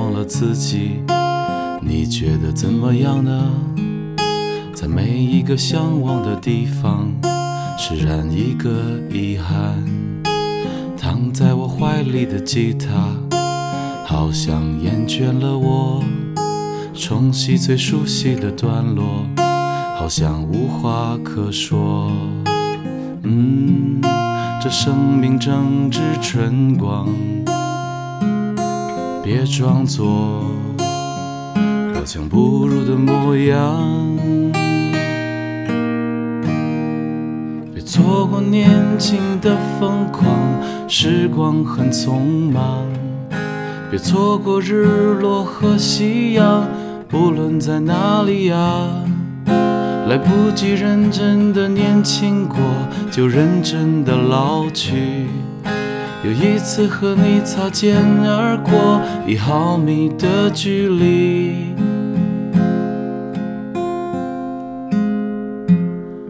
忘了自己，你觉得怎么样呢？在每一个向往的地方，释然一个遗憾。躺在我怀里的吉他，好像厌倦了我。重洗最熟悉的段落，好像无话可说。嗯，这生命正值春光，别装作刀枪不入的模样。别错过年轻的疯狂，时光很匆忙。别错过日落和夕阳，不论在哪里呀。来不及认真的年轻过，就认真的老去。又一次和你擦肩而过，一毫米的距离。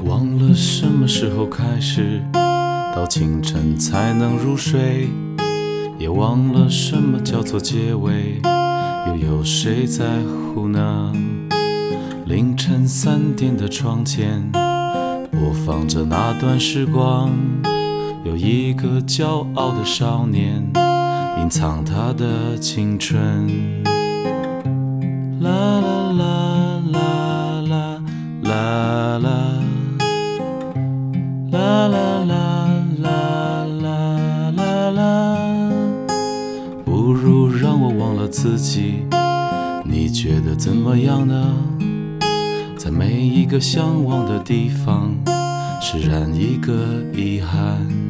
忘了什么时候开始，到清晨才能入睡，也忘了什么叫做结尾。又有谁在乎呢？凌晨三点的窗前，播放着那段时光。有一个骄傲的少年，隐藏他的青春。啦啦啦啦啦啦啦，啦啦啦啦啦啦啦。不如让我忘了自己，你觉得怎么样呢？在每一个向往的地方，释然一个遗憾。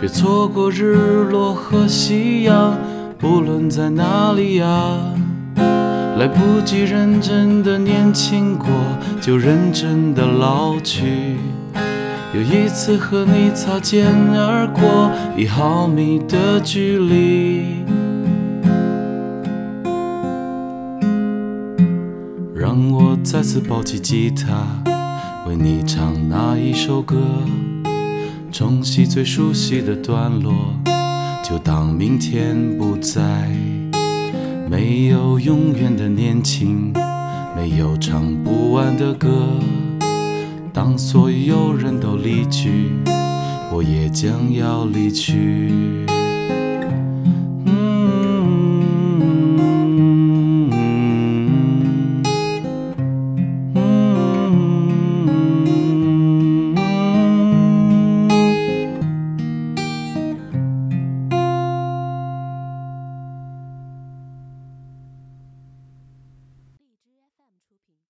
别错过日落和夕阳，不论在哪里呀。来不及认真的年轻过，就认真的老去。又一次和你擦肩而过，一毫米的距离。让我再次抱起吉他，为你唱那一首歌。重习最熟悉的段落，就当明天不在。没有永远的年轻，没有唱不完的歌。当所有人都离去，我也将要离去。